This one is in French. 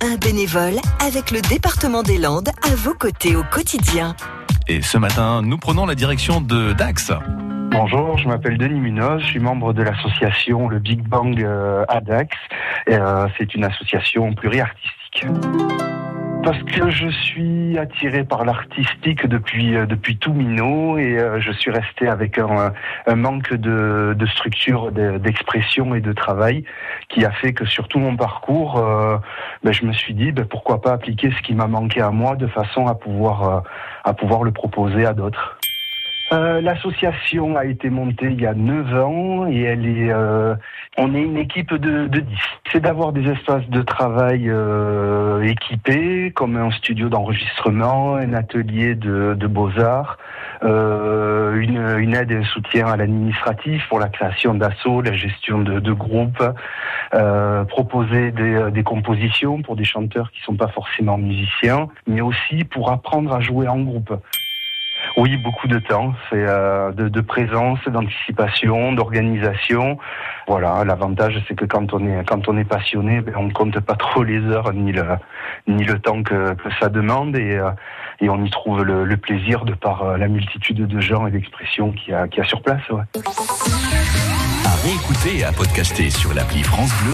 un bénévole avec le département des Landes à vos côtés au quotidien. Et ce matin, nous prenons la direction de Dax. Bonjour, je m'appelle Denis Munoz, je suis membre de l'association Le Big Bang euh, à Dax. Euh, c'est une association pluriartistique. Parce que je suis attiré par l'artistique depuis euh, depuis tout minot et euh, je suis resté avec un, un manque de, de structure, de- d'expression et de travail qui a fait que sur tout mon parcours, euh, ben, je me suis dit ben, pourquoi pas appliquer ce qui m'a manqué à moi de façon à pouvoir euh, à pouvoir le proposer à d'autres. Euh, L'association a été montée il y a 9 ans et elle est, euh, on est une équipe de, de 10. C'est d'avoir des espaces de travail euh, équipés, comme un studio d'enregistrement, un atelier de, de beaux-arts, euh, une, une aide et un soutien à l'administratif pour la création d'assauts, la gestion de, de groupes, euh, proposer des, des compositions pour des chanteurs qui sont pas forcément musiciens, mais aussi pour apprendre à jouer en groupe. Oui, beaucoup de temps. C'est euh, de, de présence, d'anticipation, d'organisation. Voilà, l'avantage c'est que quand on est quand on est passionné, ben, on compte pas trop les heures ni le ni le temps que, que ça demande et euh, et on y trouve le, le plaisir de par euh, la multitude de genres et d'expressions qu'il y a qu'il y a sur place. Ouais. À réécouter et à podcaster sur l'appli France Bleu.